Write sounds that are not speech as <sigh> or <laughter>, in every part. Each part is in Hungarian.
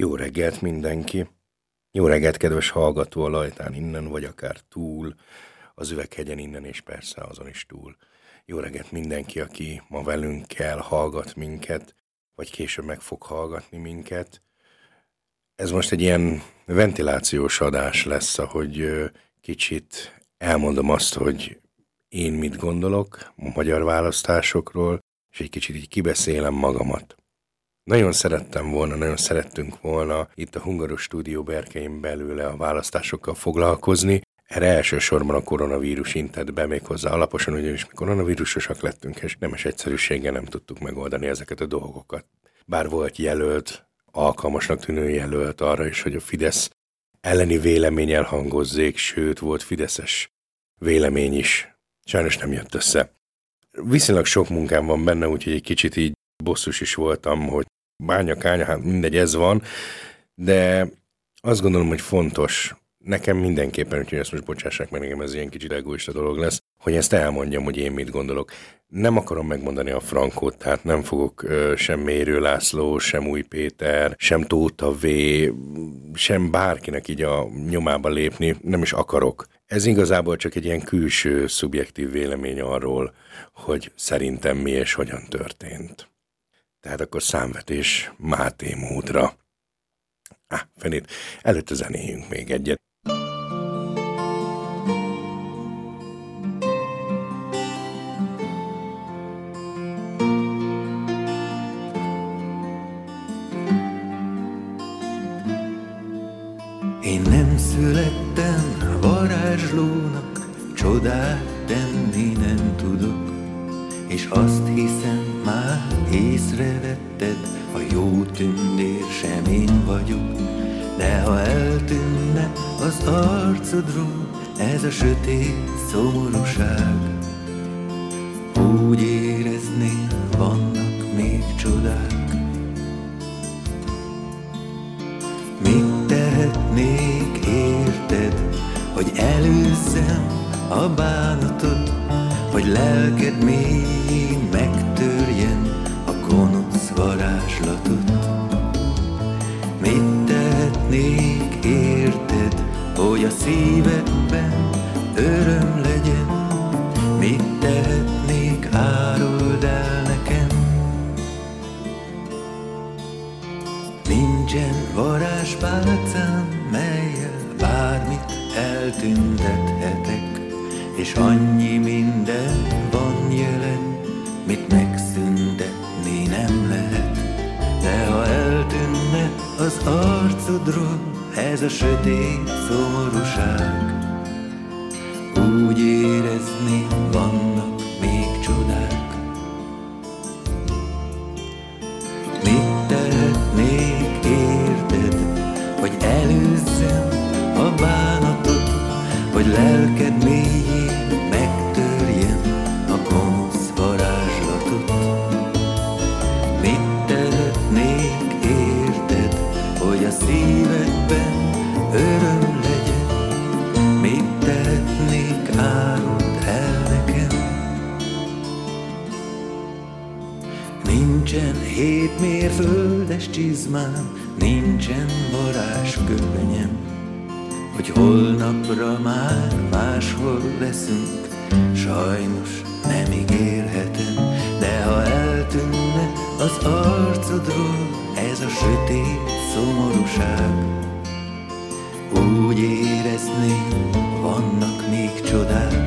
Jó reggelt mindenki! Jó reggelt, kedves hallgató a lajtán innen, vagy akár túl, az üveghegyen innen, és persze azon is túl. Jó reggelt mindenki, aki ma velünk kell, hallgat minket, vagy később meg fog hallgatni minket. Ez most egy ilyen ventilációs adás lesz, ahogy kicsit elmondom azt, hogy én mit gondolok a magyar választásokról, és egy kicsit így kibeszélem magamat. Nagyon szerettem volna, nagyon szerettünk volna itt a Hungaros stúdió berkein belőle a választásokkal foglalkozni. Erre elsősorban a koronavírus intett be még hozzá alaposan, ugyanis mi koronavírusosak lettünk, és nemes egyszerűséggel nem tudtuk megoldani ezeket a dolgokat. Bár volt jelölt, alkalmasnak tűnő jelölt arra is, hogy a Fidesz elleni vélemény elhangozzék, sőt volt Fideszes vélemény is. Sajnos nem jött össze. Viszonylag sok munkám van benne, úgyhogy egy kicsit így bosszus is voltam, hogy bánya, kánya, hát mindegy, ez van, de azt gondolom, hogy fontos, nekem mindenképpen, úgyhogy ezt most bocsássák meg, nekem ez ilyen kicsit egoista dolog lesz, hogy ezt elmondjam, hogy én mit gondolok. Nem akarom megmondani a frankót, tehát nem fogok ö, sem Mérő László, sem Új Péter, sem Tóta V, sem bárkinek így a nyomába lépni, nem is akarok. Ez igazából csak egy ilyen külső, szubjektív vélemény arról, hogy szerintem mi és hogyan történt. Tehát akkor számvetés Máté módra. Á, fenét, előtte zenéjünk még egyet. Én nem születtem varázslónak, csodát tenni nem tudok, és azt hiszem már észrevetted, a jó tündér sem én vagyok, de ha eltűnne az arcodról ez a sötét szomorúság, úgy érezném, vannak még csodák. Mit tehetnék érted, hogy előzzem a bánatot, hogy lelked mélyén megtörjen a gonosz varázslatot. Mit tehetnék érted, hogy a szívedben öröm legyen? Mit tehetnék, árold el nekem? Nincsen varázspálcám, melyel bármit eltüntethetek, és annyi hét mérföldes csizmám, nincsen varázsköpenyem, hogy holnapra már máshol leszünk, sajnos nem ígérhetem, de ha eltűnne az arcodról ez a sötét szomorúság, úgy érezném, vannak még csodák.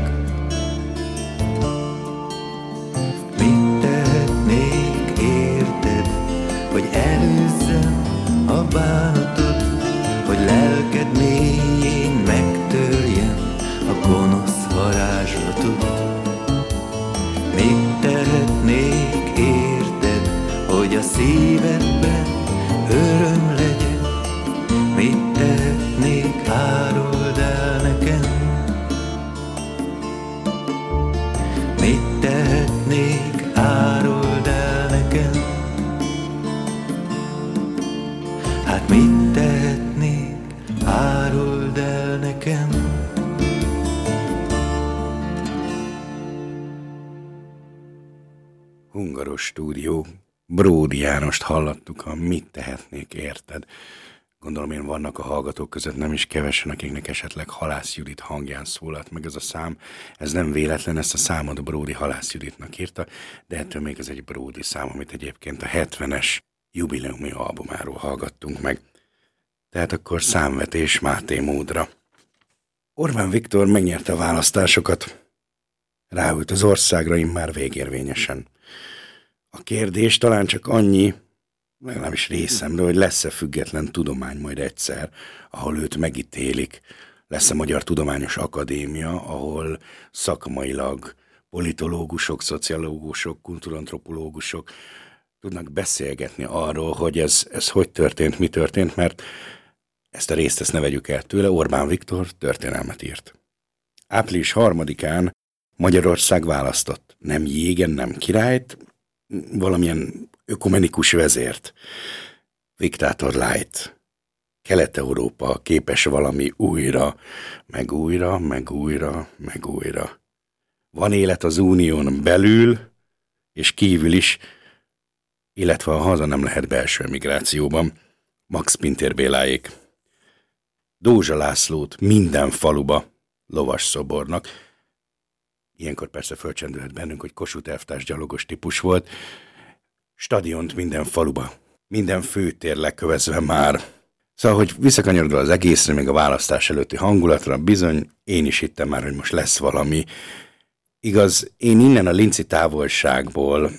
Jánost hallottuk, a mit tehetnék érted. Gondolom én vannak a hallgatók között nem is kevesen, akiknek esetleg Halász Judit hangján szólalt meg ez a szám. Ez nem véletlen, ezt a számot Bródi Halász Juditnak írta, de ettől még ez egy Bródi szám, amit egyébként a 70-es jubileumi albumáról hallgattunk meg. Tehát akkor számvetés Máté módra. Orbán Viktor megnyerte a választásokat. Ráült az országra már végérvényesen. A kérdés talán csak annyi, legalábbis részemről, hogy lesz-e független tudomány majd egyszer, ahol őt megítélik. Lesz-e Magyar Tudományos Akadémia, ahol szakmailag politológusok, szociológusok, kulturantropológusok tudnak beszélgetni arról, hogy ez, ez hogy történt, mi történt, mert ezt a részt ezt ne vegyük el tőle, Orbán Viktor történelmet írt. Április harmadikán Magyarország választott. Nem jégen, nem királyt, valamilyen ökumenikus vezért. Diktátor light. Kelet-Európa képes valami újra, meg újra, meg újra, meg újra. Van élet az unión belül, és kívül is, illetve a haza nem lehet belső migrációban. Max Pintér Béláék. Dózsa Lászlót minden faluba lovas szobornak. Ilyenkor persze fölcsendülhet bennünk, hogy Kossuth elvtárs gyalogos típus volt. Stadiont minden faluba, minden főtér lekövezve már. Szóval, hogy visszakanyarodva az egészre, még a választás előtti hangulatra, bizony én is hittem már, hogy most lesz valami. Igaz, én innen a linci távolságból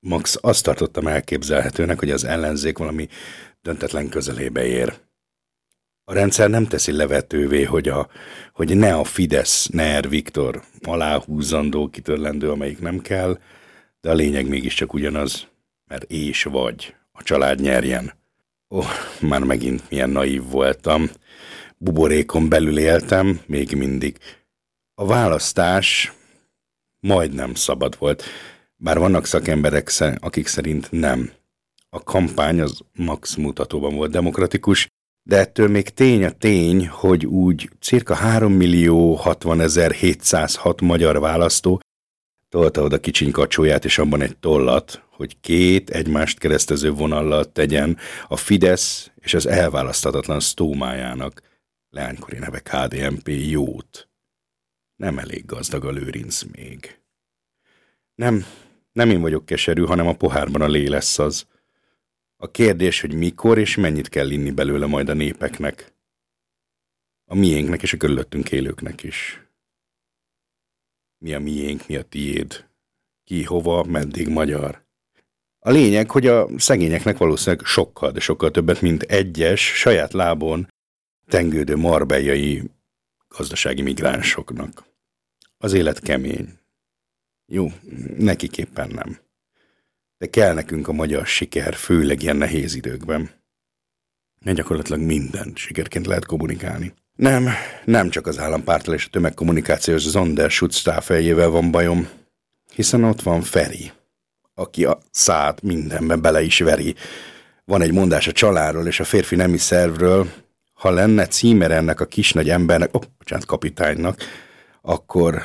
max azt tartottam elképzelhetőnek, hogy az ellenzék valami döntetlen közelébe ér. A rendszer nem teszi levetővé, hogy, a, hogy ne a Fidesz, ne Er Viktor aláhúzandó, kitörlendő, amelyik nem kell, de a lényeg mégiscsak ugyanaz, mert és vagy, a család nyerjen. Ó, oh, már megint milyen naív voltam. Buborékon belül éltem, még mindig. A választás majdnem szabad volt, bár vannak szakemberek, akik szerint nem. A kampány az max mutatóban volt demokratikus, de ettől még tény a tény, hogy úgy cirka 3 millió 60 ezer 706 magyar választó tolta oda kicsiny kacsóját és abban egy tollat, hogy két egymást keresztező vonallal tegyen a Fidesz és az elválasztatatlan sztómájának leánykori neve KDNP jót. Nem elég gazdag a lőrinc még. Nem, nem én vagyok keserű, hanem a pohárban a lé lesz az. A kérdés, hogy mikor és mennyit kell inni belőle majd a népeknek. A miénknek és a körülöttünk élőknek is. Mi a miénk, mi a tiéd. Ki, hova, meddig magyar. A lényeg, hogy a szegényeknek valószínűleg sokkal, de sokkal többet, mint egyes, saját lábon tengődő marbejai gazdasági migránsoknak. Az élet kemény. Jó, nekiképpen nem de kell nekünk a magyar siker, főleg ilyen nehéz időkben. Mert gyakorlatilag mindent sikerként lehet kommunikálni. Nem, nem csak az állampártal és a tömegkommunikációs Zonder feljével van bajom, hiszen ott van Feri, aki a szát mindenbe bele is veri. Van egy mondás a családról és a férfi nemi szervről, ha lenne címer ennek a kisnagy embernek, oh, bocsánat, kapitánynak, akkor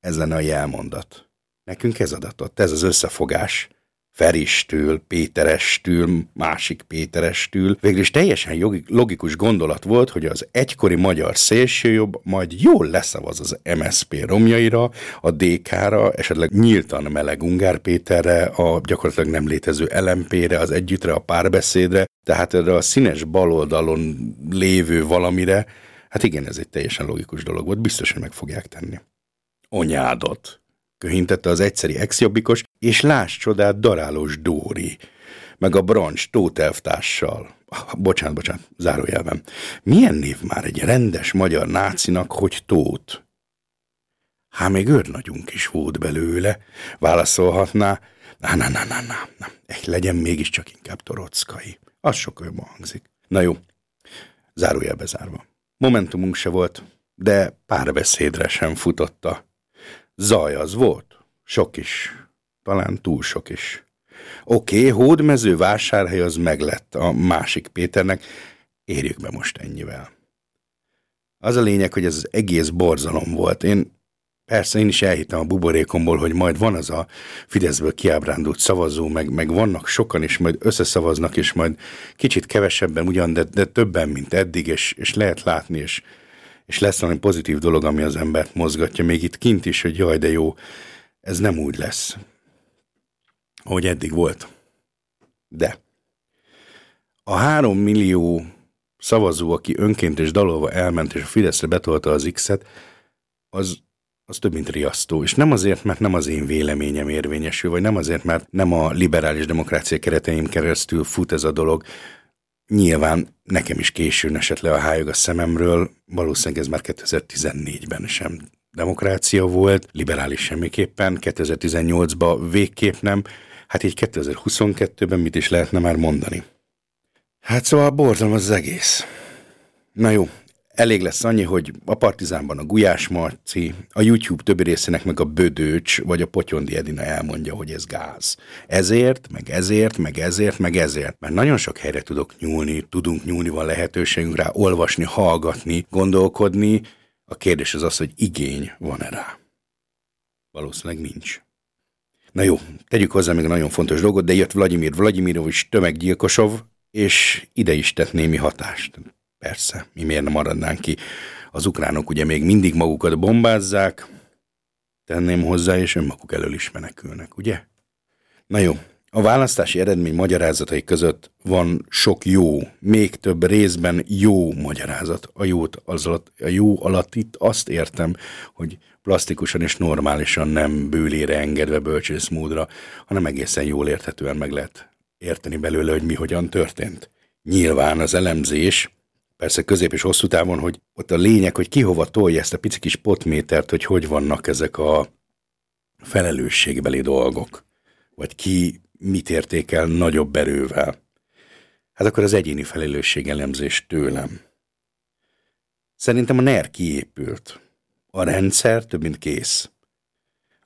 ez lenne a jelmondat. Nekünk ez adatott, ez az összefogás. Feristől, Péterestől, másik Péterestől. Végül is teljesen logikus gondolat volt, hogy az egykori magyar szélsőjobb majd jól leszavaz az MSP romjaira, a DK-ra, esetleg nyíltan meleg Ungár Péterre, a gyakorlatilag nem létező LMP-re, az együttre, a párbeszédre, tehát erre a színes baloldalon lévő valamire, hát igen, ez egy teljesen logikus dolog volt, biztos, hogy meg fogják tenni. Onyádot köhintette az egyszeri exjobbikos, és láss csodát darálós Dóri, meg a brancs tótelvtársal. Ah, bocsánat, bocsánat, zárójelben. Milyen név már egy rendes magyar nácinak, hogy tót? Hát még őrnagyunk is volt belőle, válaszolhatná. Na, na, na, na, na, na. legyen mégiscsak inkább torockai. Az sokkal jobban hangzik. Na jó, zárójelbe zárva. Momentumunk se volt, de párbeszédre sem futotta Zaj az volt. Sok is. Talán túl sok is. Oké, okay, hódmező vásárhely az meglett a másik Péternek. Érjük be most ennyivel. Az a lényeg, hogy ez az egész borzalom volt. Én Persze én is elhittem a buborékomból, hogy majd van az a Fideszből kiábrándult szavazó, meg, meg vannak sokan, és majd összeszavaznak, és majd kicsit kevesebben ugyan, de, de többen, mint eddig, és, és lehet látni, és, és lesz valami pozitív dolog, ami az embert mozgatja, még itt kint is, hogy jaj, de jó, ez nem úgy lesz, ahogy eddig volt. De a három millió szavazó, aki önként és dalolva elment, és a Fideszre betolta az X-et, az, az több, mint riasztó. És nem azért, mert nem az én véleményem érvényesül, vagy nem azért, mert nem a liberális demokrácia kereteim keresztül fut ez a dolog. Nyilván nekem is későn esett le a hájog a szememről, valószínűleg ez már 2014-ben sem demokrácia volt, liberális semmiképpen, 2018-ban végképp nem, hát így 2022-ben mit is lehetne már mondani. Hát szóval borzalmas az egész. Na jó, elég lesz annyi, hogy a Partizánban a Gulyás Marci, a YouTube többi részének meg a Bödőcs vagy a Potyondi Edina elmondja, hogy ez gáz. Ezért, meg ezért, meg ezért, meg ezért. Mert nagyon sok helyre tudok nyúlni, tudunk nyúlni, van lehetőségünk rá, olvasni, hallgatni, gondolkodni. A kérdés az az, hogy igény van-e rá. Valószínűleg nincs. Na jó, tegyük hozzá még a nagyon fontos dolgot, de jött Vladimir Vladimirovics tömeggyilkosov, és ide is tett némi hatást. Persze, mi miért nem maradnánk ki. Az ukránok ugye még mindig magukat bombázzák, tenném hozzá, és önmaguk elől is menekülnek, ugye? Na jó, a választási eredmény magyarázatai között van sok jó, még több részben jó magyarázat. A, jót, az alatt, a jó alatt itt azt értem, hogy plastikusan és normálisan nem bőlére engedve bölcsészmódra, hanem egészen jól érthetően meg lehet érteni belőle, hogy mi hogyan történt. Nyilván az elemzés, persze közép és hosszú távon, hogy ott a lényeg, hogy ki hova tolja ezt a pici kis potmétert, hogy hogy vannak ezek a felelősségbeli dolgok, vagy ki mit értékel nagyobb erővel. Hát akkor az egyéni felelősség elemzés tőlem. Szerintem a NER kiépült. A rendszer több mint kész.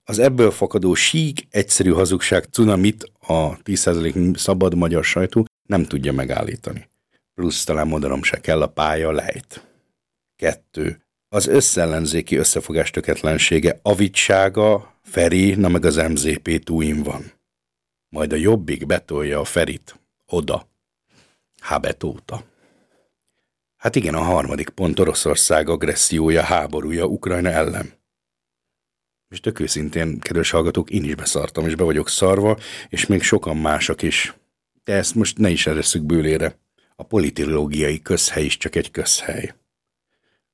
Az ebből fakadó sík, egyszerű hazugság cunamit a 10% szabad magyar sajtó nem tudja megállítani. Plusz talán mondanom se kell, a pálya lejt. Kettő. Az összellenzéki összefogás töketlensége, avitsága, Feri, na meg az MZP túin van. Majd a jobbik betolja a Ferit. Oda. Habetóta. Hát igen, a harmadik pont Oroszország agressziója, háborúja Ukrajna ellen. És tök őszintén, kedves hallgatók, én is beszartam, és be vagyok szarva, és még sokan mások is. De ezt most ne is eresszük bőlére. A politilógiai közhely is csak egy közhely.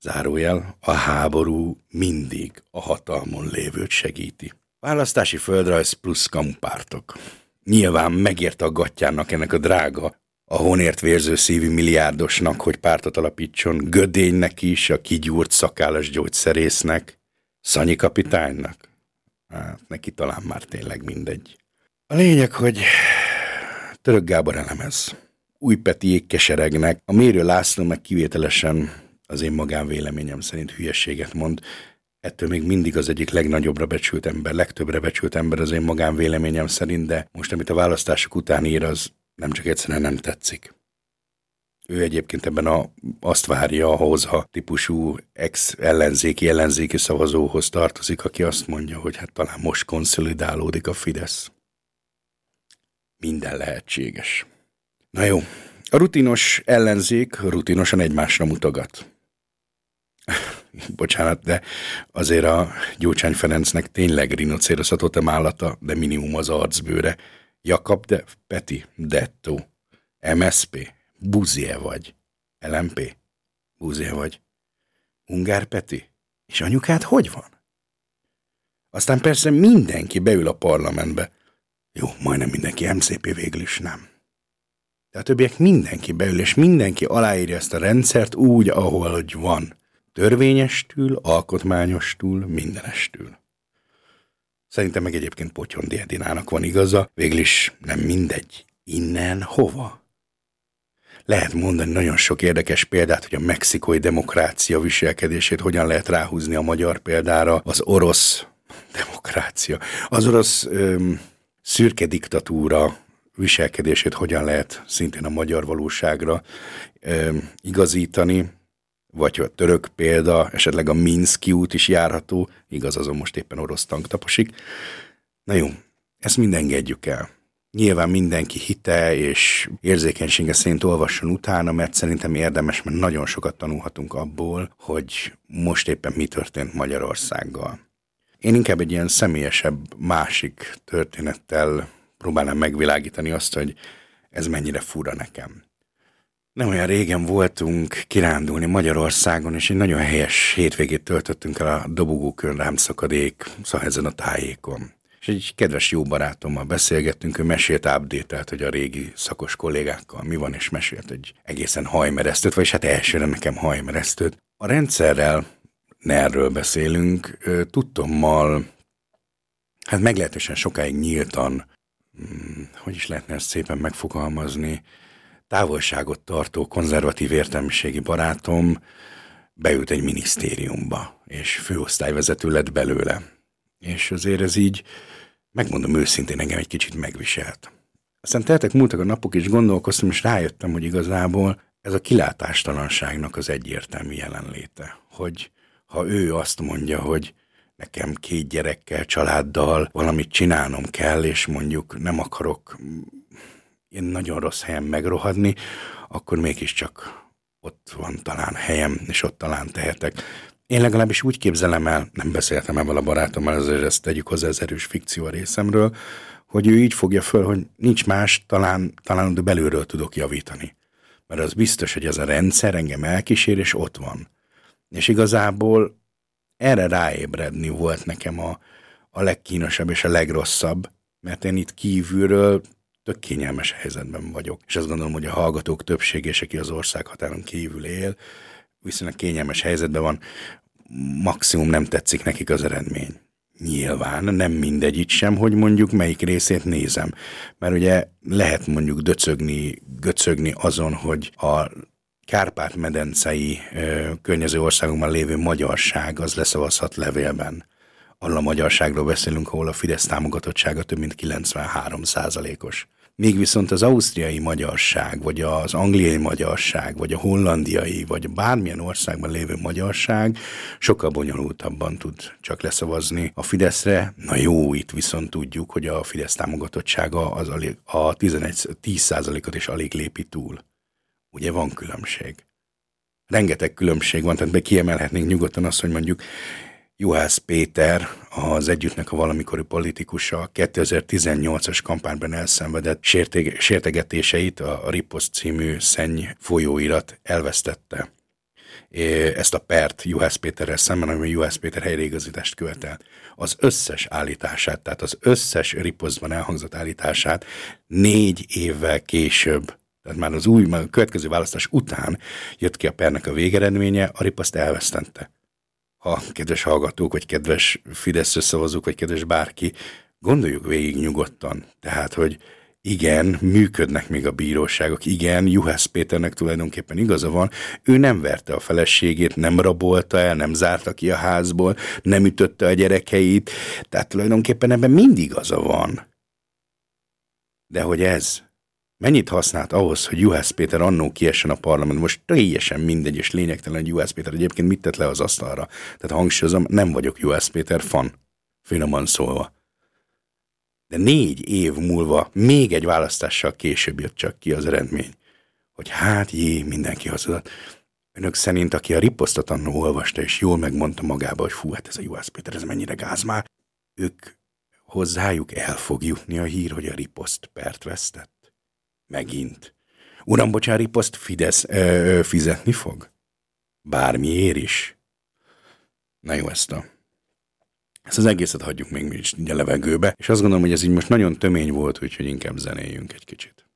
Zárójel, a háború mindig a hatalmon lévőt segíti. Választási földrajz plusz kampártok. Nyilván megérte a gatyának ennek a drága, a honért vérző szívű milliárdosnak, hogy pártot alapítson, Gödénynek is, a kigyúrt szakállas gyógyszerésznek, Szanyi kapitánynak? Hát neki talán már tényleg mindegy. A lényeg, hogy Török Gábor elemez. Új Petiék keseregnek. A Mérő László meg kivételesen az én magánvéleményem szerint hülyességet mond. Ettől még mindig az egyik legnagyobbra becsült ember, legtöbbre becsült ember az én magánvéleményem szerint, de most, amit a választások után ír, az nem csak egyszerűen nem tetszik. Ő egyébként ebben a, azt várja ahhoz a típusú ex-ellenzéki ellenzéki szavazóhoz tartozik, aki azt mondja, hogy hát talán most konszolidálódik a Fidesz. Minden lehetséges. Na jó, a rutinos ellenzék rutinosan egymásra mutogat. <laughs> Bocsánat, de azért a Gyócsány Ferencnek tényleg rinocérosz a totem állata, de minimum az arcbőre. Jakab de Peti, Detto, MSP, Buzie vagy. LMP? Buzie vagy. Ungár Peti? És anyukád hogy van? Aztán persze mindenki beül a parlamentbe. Jó, majdnem mindenki, MCP végül is nem. De a többiek mindenki beül, és mindenki aláírja ezt a rendszert úgy, ahol hogy van. Törvényestül, alkotmányostól, mindenestül. Szerintem meg egyébként Potyondi Edinának van igaza, végül is nem mindegy. Innen hova? lehet mondani nagyon sok érdekes példát, hogy a mexikói demokrácia viselkedését hogyan lehet ráhúzni a magyar példára, az orosz demokrácia, az orosz öm, szürke diktatúra viselkedését hogyan lehet szintén a magyar valóságra öm, igazítani. vagy a török példa, esetleg a Minszki út is járható, igaz, azon most éppen orosz tank taposik. Na jó, ezt mind engedjük el. Nyilván mindenki hite és érzékenysége szerint olvasson utána, mert szerintem érdemes, mert nagyon sokat tanulhatunk abból, hogy most éppen mi történt Magyarországgal. Én inkább egy ilyen személyesebb, másik történettel próbálnám megvilágítani azt, hogy ez mennyire fura nekem. Nem olyan régen voltunk kirándulni Magyarországon, és egy nagyon helyes hétvégét töltöttünk el a Dobogókön rámszakadék, szóval ezen a tájékon. És egy kedves jó barátommal beszélgettünk, ő mesélt update hogy a régi szakos kollégákkal mi van, és mesélt egy egészen hajmeresztőt, vagyis hát elsőre nekem hajmeresztőt. A rendszerrel, erről beszélünk, tudtommal, hát meglehetősen sokáig nyíltan, hogy is lehetne ezt szépen megfogalmazni, távolságot tartó konzervatív értelmiségi barátom beült egy minisztériumba, és főosztályvezető lett belőle. És azért ez így, megmondom őszintén, engem egy kicsit megviselt. Aztán teltek múltak a napok, és gondolkoztam, és rájöttem, hogy igazából ez a kilátástalanságnak az egyértelmű jelenléte. Hogy ha ő azt mondja, hogy nekem két gyerekkel, családdal valamit csinálnom kell, és mondjuk nem akarok én nagyon rossz helyen megrohadni, akkor mégiscsak ott van talán helyem, és ott talán tehetek. Én legalábbis úgy képzelem el, nem beszéltem ebből a barátommal, azért ezt tegyük hozzá az erős fikció a részemről, hogy ő így fogja föl, hogy nincs más, talán, talán de belülről tudok javítani. Mert az biztos, hogy ez a rendszer engem elkísér, és ott van. És igazából erre ráébredni volt nekem a, a legkínosabb és a legrosszabb, mert én itt kívülről tök kényelmes helyzetben vagyok. És azt gondolom, hogy a hallgatók többsége, és aki az ország határon kívül él, viszonylag kényelmes helyzetben van, maximum nem tetszik nekik az eredmény. Nyilván nem mindegy itt sem, hogy mondjuk melyik részét nézem. Mert ugye lehet mondjuk döcögni, göcögni azon, hogy a Kárpát-medencei környező országokban lévő magyarság az leszavazhat levélben. Arról a magyarságról beszélünk, ahol a Fidesz támogatottsága több mint 93 százalékos. Míg viszont az ausztriai magyarság, vagy az angliai magyarság, vagy a hollandiai, vagy bármilyen országban lévő magyarság sokkal bonyolultabban tud csak leszavazni a Fideszre. Na jó, itt viszont tudjuk, hogy a Fidesz támogatottsága az alig, a 11, 10%-ot is alig lépi túl. Ugye van különbség. Rengeteg különbség van, tehát be kiemelhetnénk nyugodtan azt, hogy mondjuk Juhász Péter, az együttnek a valamikori politikusa 2018-as kampányban elszenvedett sérteg- sértegetéseit a Ripost című szenny folyóirat elvesztette. Ezt a pert Juhász Péterrel szemben, ami Juhász Péter helyreigazítást követel. Az összes állítását, tehát az összes Ripostban elhangzott állítását négy évvel később tehát már az új, már a következő választás után jött ki a pernek a végeredménye, a ripaszt elvesztette ha kedves hallgatók, vagy kedves Fidesz szavazók, vagy kedves bárki, gondoljuk végig nyugodtan. Tehát, hogy igen, működnek még a bíróságok, igen, Juhász Péternek tulajdonképpen igaza van, ő nem verte a feleségét, nem rabolta el, nem zárta ki a házból, nem ütötte a gyerekeit, tehát tulajdonképpen ebben mindig igaza van. De hogy ez Mennyit használt ahhoz, hogy Juhász Péter annó kiessen a parlament? Most teljesen mindegy és lényegtelen, hogy Juhász Péter egyébként mit tett le az asztalra. Tehát hangsúlyozom, nem vagyok Juhász Péter fan, finoman szólva. De négy év múlva még egy választással később jött csak ki az eredmény, hogy hát jé, mindenki hazudott. Önök szerint, aki a riposztot annó olvasta, és jól megmondta magába, hogy fú, hát ez a Juhász Péter, ez mennyire gáz már, ők hozzájuk el fog jutni a hír, hogy a riposzt pert vesztett. Megint. Uram, bocsári, poszt Fidesz ö, fizetni fog? Bármiért is. Na jó, ezt a... Ezt az egészet hagyjuk még mi is a levegőbe, és azt gondolom, hogy ez így most nagyon tömény volt, úgyhogy inkább zenéljünk egy kicsit.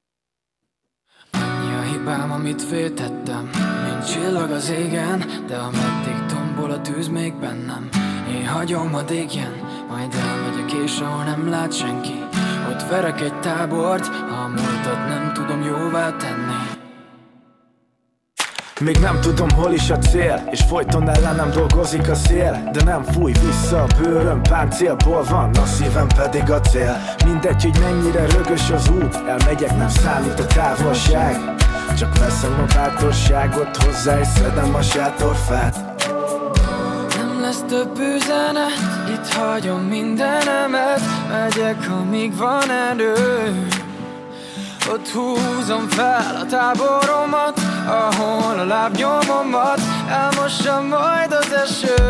Annyi a hibám, amit féltettem, mint csillag az égen, de ameddig tombol a tűz még bennem, én hagyom a dégjen, majd elmegyek és ahol nem lát senki, ott verek egy tábort, a múltat nem tudom jóvá tenni. Még nem tudom hol is a cél És folyton ellenem dolgozik a szél. De nem fúj vissza a bőröm Páncélból van, a szívem pedig a cél. Mindegy, hogy mennyire rögös az út Elmegyek, nem számít a távolság. Csak veszem a bátorságot hozzá és szedem a sátorfát lesz több üzenet, itt hagyom mindenemet Megyek, amíg van erő. Ott húzom fel a táboromat Ahol a lábnyomomat elmossa majd az eső.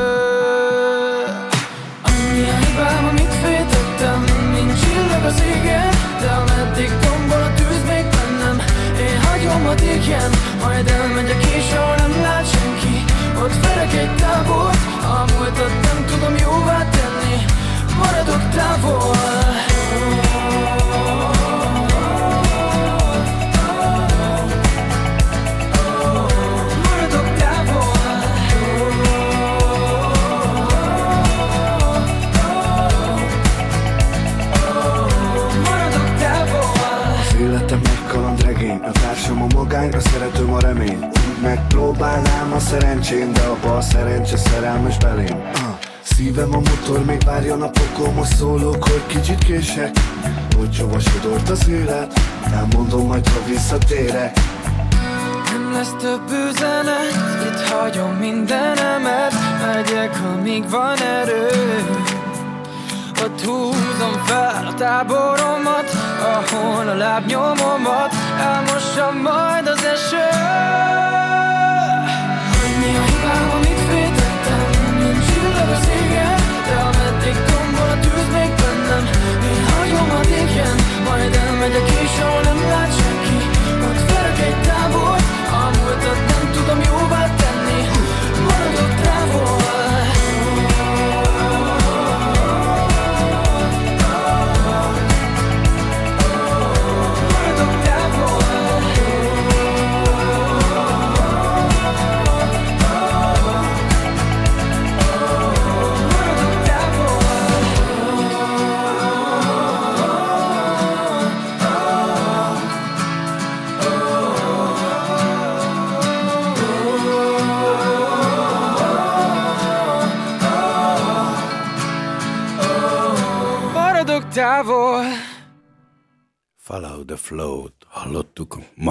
Annyi a hibám, amit féltettem Mint csillag az égen De ameddig tombol a tűz még bennem Én hagyom a égjen Majd elmegyek és ahol nem lát senki Ott verek egy tábort A múltat nem tudom jóvá tenni. Maradok távol. A társam a magány, a szeretőm a remény megpróbálnám a szerencsém De a szerencse szerelmes belém. Szívem a motor, még várja napokon Most szólok, hogy kicsit kések. Hogy hova sodort az élet Elmondom majd, ha visszatérek. Nem lesz több üzenet, itt hagyom mindenemet Megyek, amíg van erő. Ott húzom fel a táboromat Ahol a lábnyomomat elmossa majd az eső elmegyek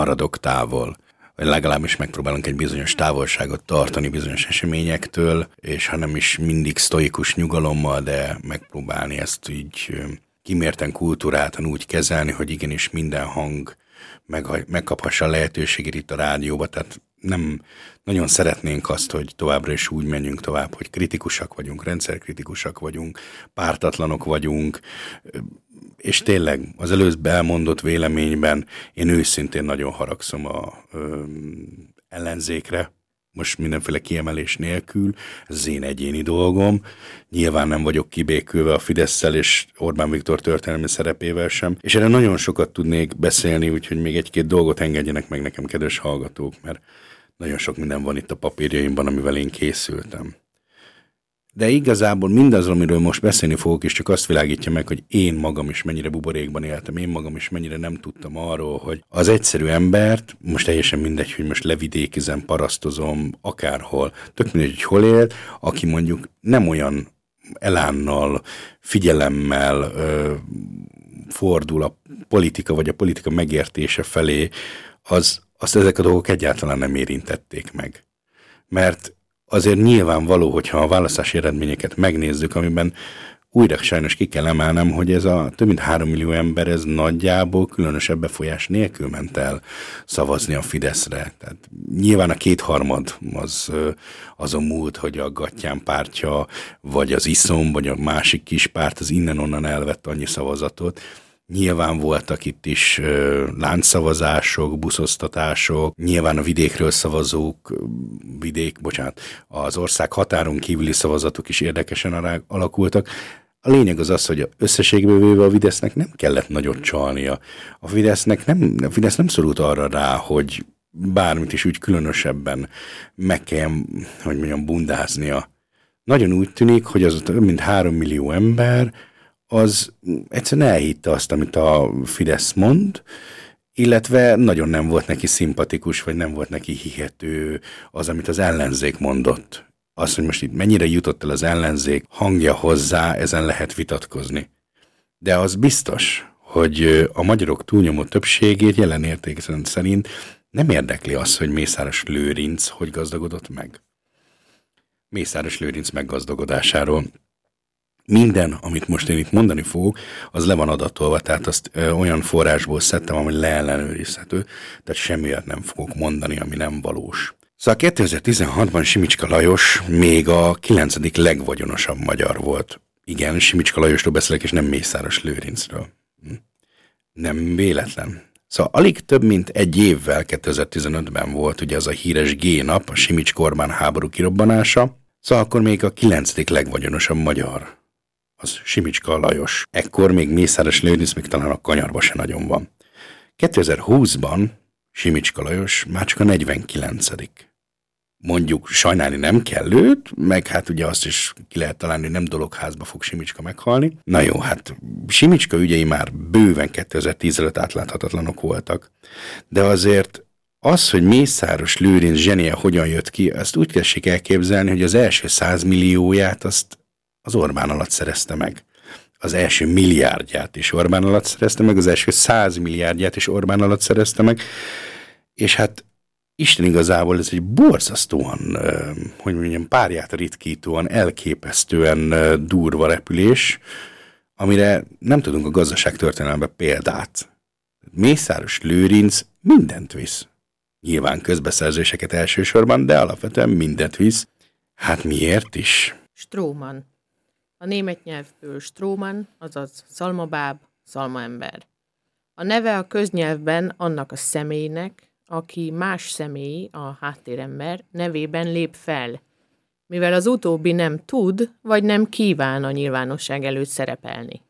maradok távol. Vagy legalábbis megpróbálunk egy bizonyos távolságot tartani bizonyos eseményektől, és ha nem is mindig sztoikus nyugalommal, de megpróbálni ezt így kimérten kultúráltan úgy kezelni, hogy igenis minden hang meg, megkaphassa a lehetőségét itt a rádióba, tehát nem nagyon szeretnénk azt, hogy továbbra is úgy menjünk tovább, hogy kritikusak vagyunk, rendszerkritikusak vagyunk, pártatlanok vagyunk, és tényleg az előbb elmondott véleményben én őszintén nagyon haragszom a ö, ellenzékre, most mindenféle kiemelés nélkül, ez az én egyéni dolgom. Nyilván nem vagyok kibékülve a fidesz és Orbán Viktor történelmi szerepével sem, és erre nagyon sokat tudnék beszélni, úgyhogy még egy-két dolgot engedjenek meg nekem, kedves hallgatók, mert nagyon sok minden van itt a papírjaimban, amivel én készültem. De igazából mindaz, amiről most beszélni fogok, és csak azt világítja meg, hogy én magam is mennyire buborékban éltem, én magam is mennyire nem tudtam arról, hogy az egyszerű embert, most teljesen mindegy, hogy most levidékizem, parasztozom, akárhol, tök mindegy, hogy hol él, aki mondjuk nem olyan elánnal, figyelemmel ö, fordul a politika vagy a politika megértése felé, az, azt ezek a dolgok egyáltalán nem érintették meg. Mert azért nyilvánvaló, hogyha a választási eredményeket megnézzük, amiben újra sajnos ki kell emelnem, hogy ez a több mint három millió ember, ez nagyjából különösebb befolyás nélkül ment el szavazni a Fideszre. Tehát nyilván a kétharmad az azon múlt, hogy a Gattyán pártja, vagy az ISZOM, vagy a másik kis párt az innen-onnan elvett annyi szavazatot, Nyilván voltak itt is láncszavazások, buszosztatások, nyilván a vidékről szavazók, vidék, bocsánat, az ország határon kívüli szavazatok is érdekesen alakultak. A lényeg az az, hogy összességben véve a Fidesznek nem kellett nagyot csalnia. A Fidesznek nem, a Fidesz nem szorult arra rá, hogy bármit is úgy különösebben meg kell, hogy mondjam, bundáznia. Nagyon úgy tűnik, hogy az több mint három millió ember, az egyszerűen elhitte azt, amit a Fidesz mond, illetve nagyon nem volt neki szimpatikus, vagy nem volt neki hihető az, amit az ellenzék mondott. Az, hogy most itt mennyire jutott el az ellenzék hangja hozzá, ezen lehet vitatkozni. De az biztos, hogy a magyarok túlnyomó többségét jelen értékszent szerint nem érdekli az, hogy Mészáros Lőrinc hogy gazdagodott meg. Mészáros Lőrinc meggazdagodásáról minden, amit most én itt mondani fogok, az le van adatolva, tehát azt olyan forrásból szedtem, ami leellenőrizhető, tehát semmiért nem fogok mondani, ami nem valós. Szóval 2016-ban Simicska Lajos még a kilencedik legvagyonosabb magyar volt. Igen, Simicska Lajosról beszélek, és nem Mészáros Lőrincről. Hm? Nem véletlen. Szóval alig több mint egy évvel 2015-ben volt ugye az a híres G-nap, a Simics Kormán háború kirobbanása, szóval akkor még a kilencedik legvagyonosabb magyar az Simicska Lajos. Ekkor még Mészáros Lőrinc még talán a kanyarba se nagyon van. 2020-ban Simicska Lajos már csak a 49 mondjuk sajnálni nem kell őt, meg hát ugye azt is ki lehet találni, hogy nem dologházba fog Simicska meghalni. Na jó, hát Simicska ügyei már bőven 2010 előtt átláthatatlanok voltak. De azért az, hogy Mészáros Lőrinc zsenie hogyan jött ki, ezt úgy tessék elképzelni, hogy az első 100 millióját azt az Orbán alatt szerezte meg. Az első milliárdját is Orbán alatt szerezte meg, az első 100 milliárdját is Orbán alatt szerezte meg, és hát Isten igazából ez egy borzasztóan, hogy mondjam, párját ritkítóan, elképesztően durva repülés, amire nem tudunk a gazdaság történelemben példát. Mészáros Lőrinc mindent visz. Nyilván közbeszerzéseket elsősorban, de alapvetően mindent visz. Hát miért is? Stróman. A német nyelvből Stróman, azaz szalmabáb, szalmaember. A neve a köznyelvben annak a személynek, aki más személy, a háttérember nevében lép fel, mivel az utóbbi nem tud, vagy nem kíván a nyilvánosság előtt szerepelni.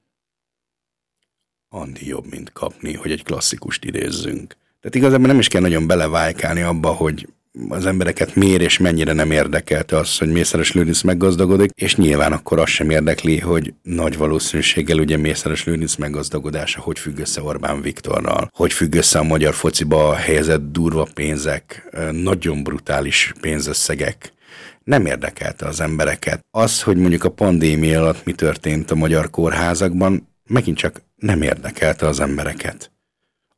Andi jobb, mint kapni, hogy egy klasszikust idézzünk. Tehát igazából nem is kell nagyon belevájkálni abba, hogy az embereket miért és mennyire nem érdekelte az, hogy Mészáros Lőrinc meggazdagodik, és nyilván akkor az sem érdekli, hogy nagy valószínűséggel ugye Mészáros Lőrinc meggazdagodása hogy függ össze Orbán Viktorral, hogy függ össze a magyar fociba helyezett durva pénzek, nagyon brutális pénzösszegek, nem érdekelte az embereket. Az, hogy mondjuk a pandémia alatt mi történt a magyar kórházakban, megint csak nem érdekelte az embereket.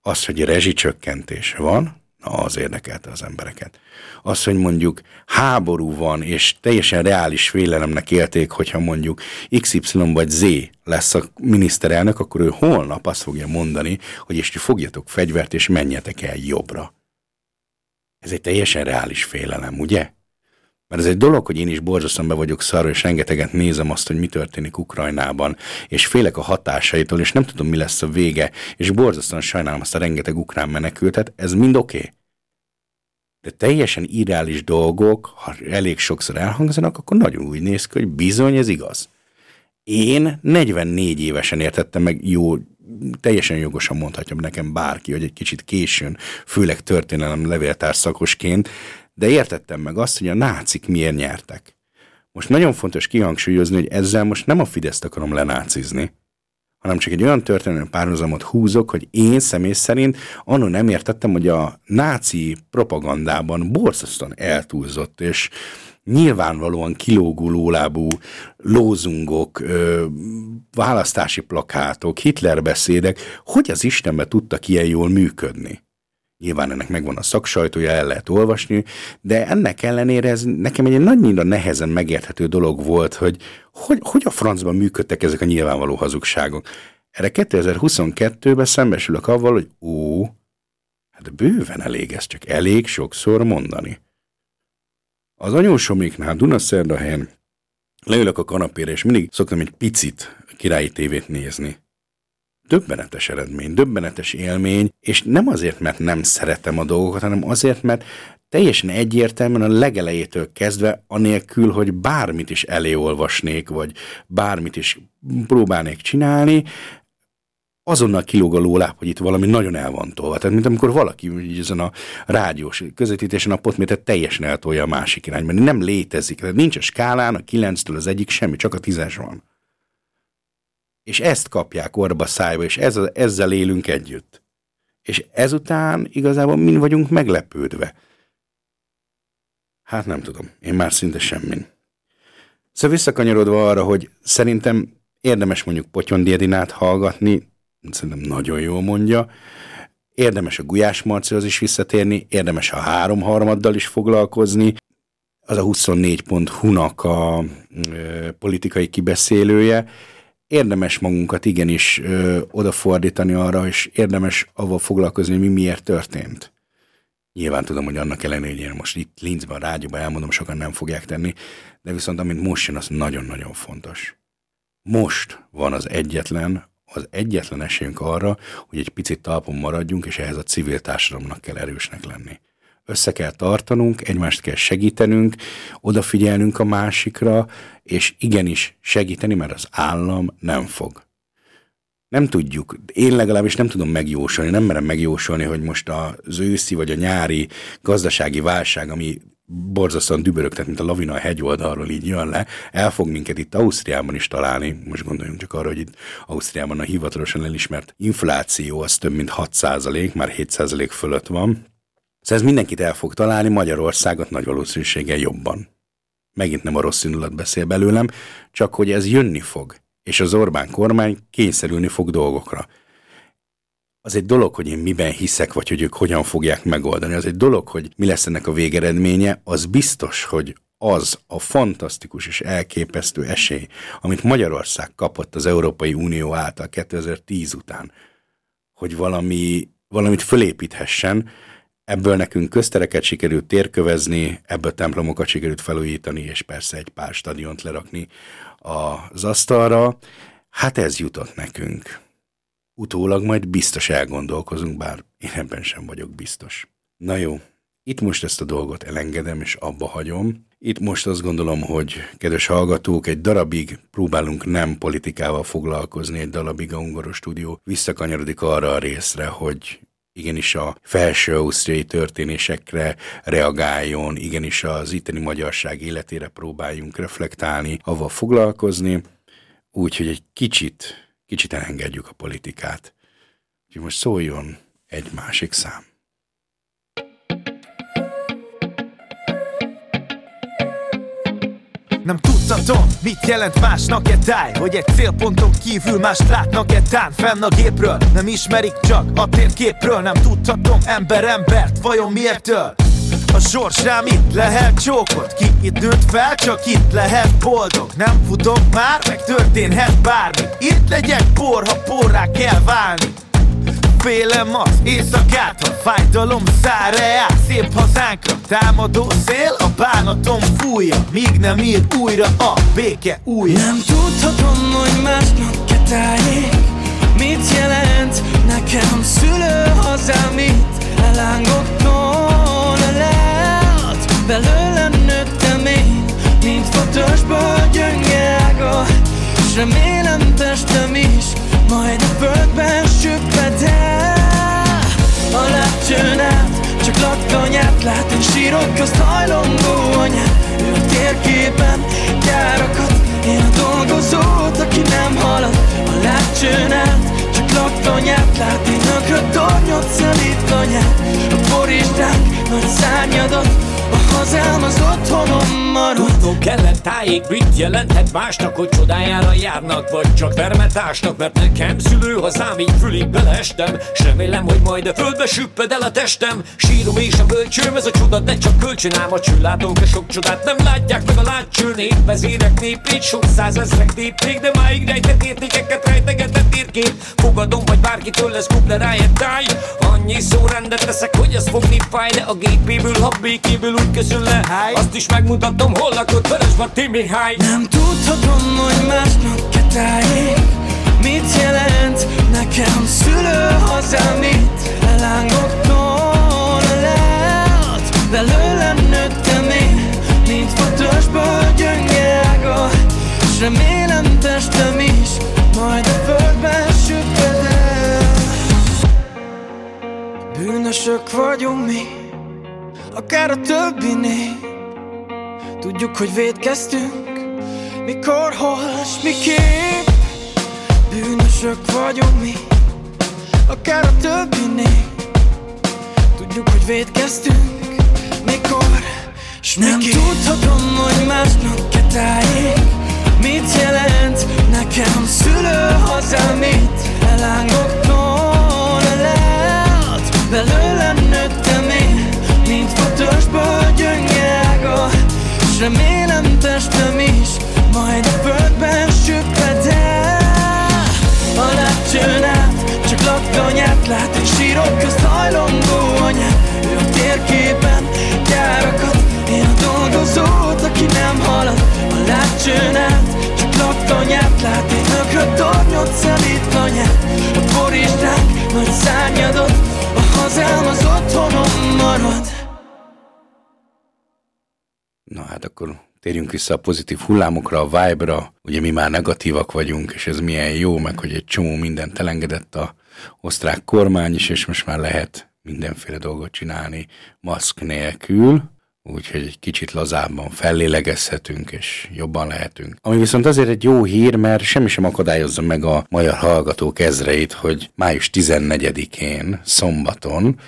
Az, hogy rezsicsökkentés van, az érdekelte az embereket. Az, hogy mondjuk háború van, és teljesen reális félelemnek élték, hogyha mondjuk XY vagy Z lesz a miniszterelnök, akkor ő holnap azt fogja mondani, hogy és fogjatok fegyvert, és menjetek el jobbra. Ez egy teljesen reális félelem, ugye? Mert ez egy dolog, hogy én is borzasztóan be vagyok szarva, és rengeteget nézem azt, hogy mi történik Ukrajnában, és félek a hatásaitól, és nem tudom, mi lesz a vége, és borzasztóan sajnálom azt a rengeteg ukrán menekültet, ez mind oké. Okay. De teljesen irreális dolgok, ha elég sokszor elhangzanak, akkor nagyon úgy néz ki, hogy bizony ez igaz. Én 44 évesen értettem meg, jó, teljesen jogosan mondhatja nekem bárki, hogy egy kicsit későn, főleg történelem levéltár szakosként, de értettem meg azt, hogy a nácik miért nyertek. Most nagyon fontos kihangsúlyozni, hogy ezzel most nem a Fideszt akarom lenácizni, hanem csak egy olyan történelmi párhuzamot húzok, hogy én személy szerint annól nem értettem, hogy a náci propagandában borzasztóan eltúlzott, és nyilvánvalóan kilógó lólábú lózungok, ö, választási plakátok, Hitler beszédek, hogy az Istenbe tudtak ilyen jól működni. Nyilván ennek megvan a szaksajtója, el lehet olvasni, de ennek ellenére ez nekem egy nagynyira nehezen megérthető dolog volt, hogy, hogy hogy a francban működtek ezek a nyilvánvaló hazugságok. Erre 2022-ben szembesülök avval, hogy ó, hát bőven elég ez csak elég sokszor mondani. Az anyósomiknál Dunaszerdahelyen leülök a kanapére, és mindig szoktam egy picit királyi tévét nézni döbbenetes eredmény, döbbenetes élmény, és nem azért, mert nem szeretem a dolgokat, hanem azért, mert teljesen egyértelműen a legelejétől kezdve, anélkül, hogy bármit is eléolvasnék, vagy bármit is próbálnék csinálni, azonnal kilóg a lóláb, hogy itt valami nagyon el van tolva. Tehát, mint amikor valaki így ezen a rádiós közvetítésen a potmétet teljesen eltolja a másik irányba. Nem létezik. Tehát nincs a skálán, a kilenctől az egyik semmi, csak a tízes van. És ezt kapják orba szájba, és ez, ezzel élünk együtt. És ezután igazából mind vagyunk meglepődve. Hát nem tudom, én már szinte semmin. Szóval visszakanyarodva arra, hogy szerintem érdemes mondjuk Potyon Diedinát hallgatni, szerintem nagyon jól mondja, Érdemes a Gulyás Marcihoz is visszatérni, érdemes a háromharmaddal is foglalkozni, az a 24.hu-nak a ö, politikai kibeszélője. Érdemes magunkat igenis ö, odafordítani arra, és érdemes avval foglalkozni, mi miért történt. Nyilván tudom, hogy annak ellenére, hogy én most itt Linzben, rádióban elmondom, sokan nem fogják tenni, de viszont amint most jön, az nagyon-nagyon fontos. Most van az egyetlen, az egyetlen esélyünk arra, hogy egy picit talpon maradjunk, és ehhez a civil társadalomnak kell erősnek lenni. Össze kell tartanunk, egymást kell segítenünk, odafigyelnünk a másikra, és igenis segíteni, mert az állam nem fog. Nem tudjuk, én legalábbis nem tudom megjósolni, nem merem megjósolni, hogy most az őszi vagy a nyári gazdasági válság, ami borzasztóan dübörögtet, mint a lavina a hegyoldalról így jön le, el fog minket itt Ausztriában is találni. Most gondoljunk csak arra, hogy itt Ausztriában a hivatalosan elismert infláció az több mint 6% már 7% fölött van. Szóval ez mindenkit el fog találni, Magyarországot nagy valószínűséggel jobban. Megint nem a rossz indulat beszél belőlem, csak hogy ez jönni fog, és az Orbán kormány kényszerülni fog dolgokra. Az egy dolog, hogy én miben hiszek, vagy hogy ők hogyan fogják megoldani. Az egy dolog, hogy mi lesz ennek a végeredménye. Az biztos, hogy az a fantasztikus és elképesztő esély, amit Magyarország kapott az Európai Unió által 2010 után, hogy valami, valamit fölépíthessen, Ebből nekünk köztereket sikerült térkövezni, ebből templomokat sikerült felújítani, és persze egy pár stadiont lerakni az asztalra. Hát ez jutott nekünk. Utólag majd biztos elgondolkozunk, bár én ebben sem vagyok biztos. Na jó, itt most ezt a dolgot elengedem, és abba hagyom. Itt most azt gondolom, hogy kedves hallgatók, egy darabig próbálunk nem politikával foglalkozni, egy darabig a Ungaros Stúdió visszakanyarodik arra a részre, hogy igenis a felső ausztriai történésekre reagáljon, igenis az itteni magyarság életére próbáljunk reflektálni, avval foglalkozni, úgyhogy egy kicsit, kicsit elengedjük a politikát. Úgyhogy most szóljon egy másik szám. Nem tudtatom, mit jelent másnak-e táj Hogy egy célponton kívül mást látnak-e tán. Fenn a gépről, nem ismerik csak a térképről. Nem tudhatom ember embert, vajon miért től? A sors rám itt lehet csókot Ki itt nőtt fel, csak itt lehet boldog. Nem futok már, meg történhet bármi. Itt legyek por, ha porrá kell válni Félem az éjszakát, ha fájdalom szár át Szép hazánkra támadó szél, a bánatom fújja Míg nem ír újra a béke újra. Nem tudhatom, hogy másnak ke tájék Mit jelent nekem szülő hazám Mit elángoktól lehet. Belőlem nőttem én, mint fotósból gyönge ága. S remélem testem is majd a földben süpped el A lépcsőn át csak latkanyát lát Én sírok azt hajlongó anyát. Ő a térképen gyárakat Én a dolgozót, aki nem halad. A lépcsőn át csak laktanyát lát Én ökröt tornyot szelít kanyát A boristák nagy szárnyadat a hazám az otthonom marad. Tudnunk kellett tájék, mit jelenthet másnak Hogy csodájára járnak, vagy csak vermetásnak Mert nekem szülő hazám, így fülig beleestem S remélem, hogy majd a földbe süpped el a testem. Sírom és a bölcsőm, ez a csoda, de csak kölcsön ám a csőlátók A sok csodát nem látják meg a látcső nép. Vezérek népét, sok százezrek népték De máig rejtett értékeket rejtegetett térkép Fogadom, vagy bárkitől lesz kuple rájött táj Annyi szó rendet teszek, hogy ez fogni fáj De a gépéből, ha békéből úgy közül le. Azt is megmutatom, hol lakott Vörösmarty Mihály? Nem tudhatom, hogy másnak ke tájék Mit jelent nekem szülő hazám Mit elángoktól lehet Belőlem nőttem én Mint fotosból gyönge ága S remélem testem is Majd a földben süpped el Bűnösök vagyunk mi akár a többinél Tudjuk, hogy védkeztünk. Mikor, hol, s miképp Bűnösök vagyunk mi. Akár a többinél. Tudjuk, hogy védkeztünk. Mikor, s Nem miképp. tudhatom, hogy másnak ketáig Mit jelent nekem szülő hazám Mit elángok tón Belőlem nőttem én Mint fotosból gyönge remélem testem is Majd a földben süpped el A lépcsőn át csak laktanyát lát Egy sírok közt hajlongó anyát. Ő a térképen gyárakat Én a dolgozót, aki nem halad. A lépcsőn át csak laktanyát lát Egy nökrött tornyot szelít anyát. A porizsdák nagy szárnyadot A hazám az otthonom marad. Na hát akkor térjünk vissza a pozitív hullámokra, a vibe-ra. Ugye mi már negatívak vagyunk, és ez milyen jó, meg hogy egy csomó mindent elengedett a osztrák kormány is, és most már lehet mindenféle dolgot csinálni maszk nélkül, úgyhogy egy kicsit lazábban fellélegezhetünk, és jobban lehetünk. Ami viszont azért egy jó hír, mert semmi sem akadályozza meg a magyar hallgatók ezreit, hogy május 14-én, szombaton,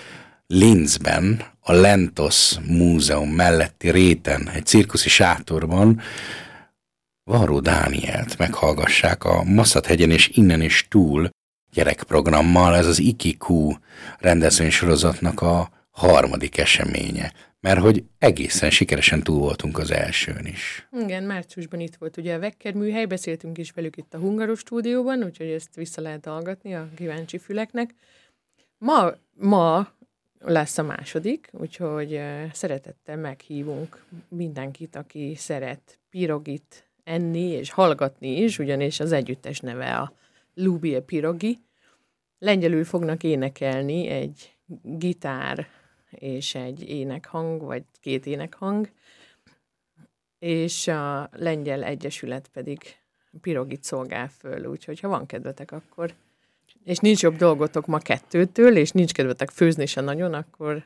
Linzben, a Lentos Múzeum melletti réten, egy cirkuszi sátorban Varó Dánielt meghallgassák a Masszat-hegyen és innen is túl gyerekprogrammal. Ez az Ikiku rendezvénysorozatnak a harmadik eseménye. Mert hogy egészen sikeresen túl voltunk az elsőn is. Igen, márciusban itt volt ugye a Vekker műhely, beszéltünk is velük itt a Hungaros stúdióban, úgyhogy ezt vissza lehet hallgatni a kíváncsi füleknek. Ma, ma lesz a második, úgyhogy szeretettel meghívunk mindenkit, aki szeret pirogit enni és hallgatni is, ugyanis az együttes neve a Lubie Pirogi. Lengyelül fognak énekelni egy gitár és egy énekhang, vagy két énekhang, és a Lengyel Egyesület pedig pirogit szolgál föl, úgyhogy ha van kedvetek, akkor és nincs jobb dolgotok ma kettőtől, és nincs kedvetek főzni se nagyon, akkor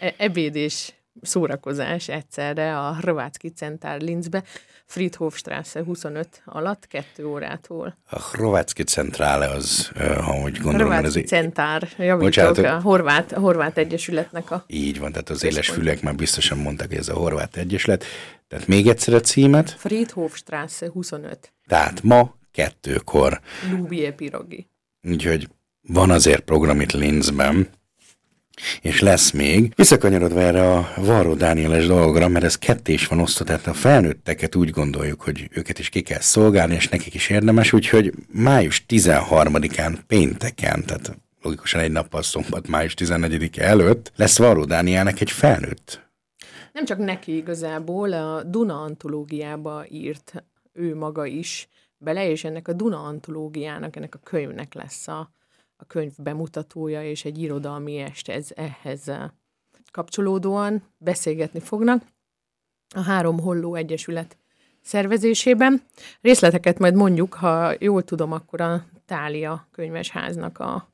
e- ebéd és szórakozás egyszerre a Hrvatski Centár Linzbe, Friedhofstrasse 25 alatt, kettő órától. A Hrvatski Centrále az, ha úgy gondolom, Hrvatski ez... Centár, javítok, a horvát, a horvát egyesületnek a... Így van, tehát az éles fülek már biztosan mondták, hogy ez a horvát egyesület. Tehát még egyszer a címet. Friedhofstrasse 25. Tehát ma kettőkor. Lubie Pirogi. Úgyhogy van azért program itt Linzben, és lesz még. Visszakanyarodva erre a Varró Dánieles dologra, mert ez kettés van osztva, tehát a felnőtteket úgy gondoljuk, hogy őket is ki kell szolgálni, és nekik is érdemes, úgyhogy május 13-án pénteken, tehát logikusan egy nappal szombat, május 14-e előtt lesz Varró Dánielnek egy felnőtt. Nem csak neki igazából, a Duna antológiába írt ő maga is bele, és ennek a Duna antológiának, ennek a könyvnek lesz a, a könyv bemutatója, és egy irodalmi este ez, ehhez eh, kapcsolódóan beszélgetni fognak a Három Holló Egyesület szervezésében. Részleteket majd mondjuk, ha jól tudom, akkor a Tália könyvesháznak a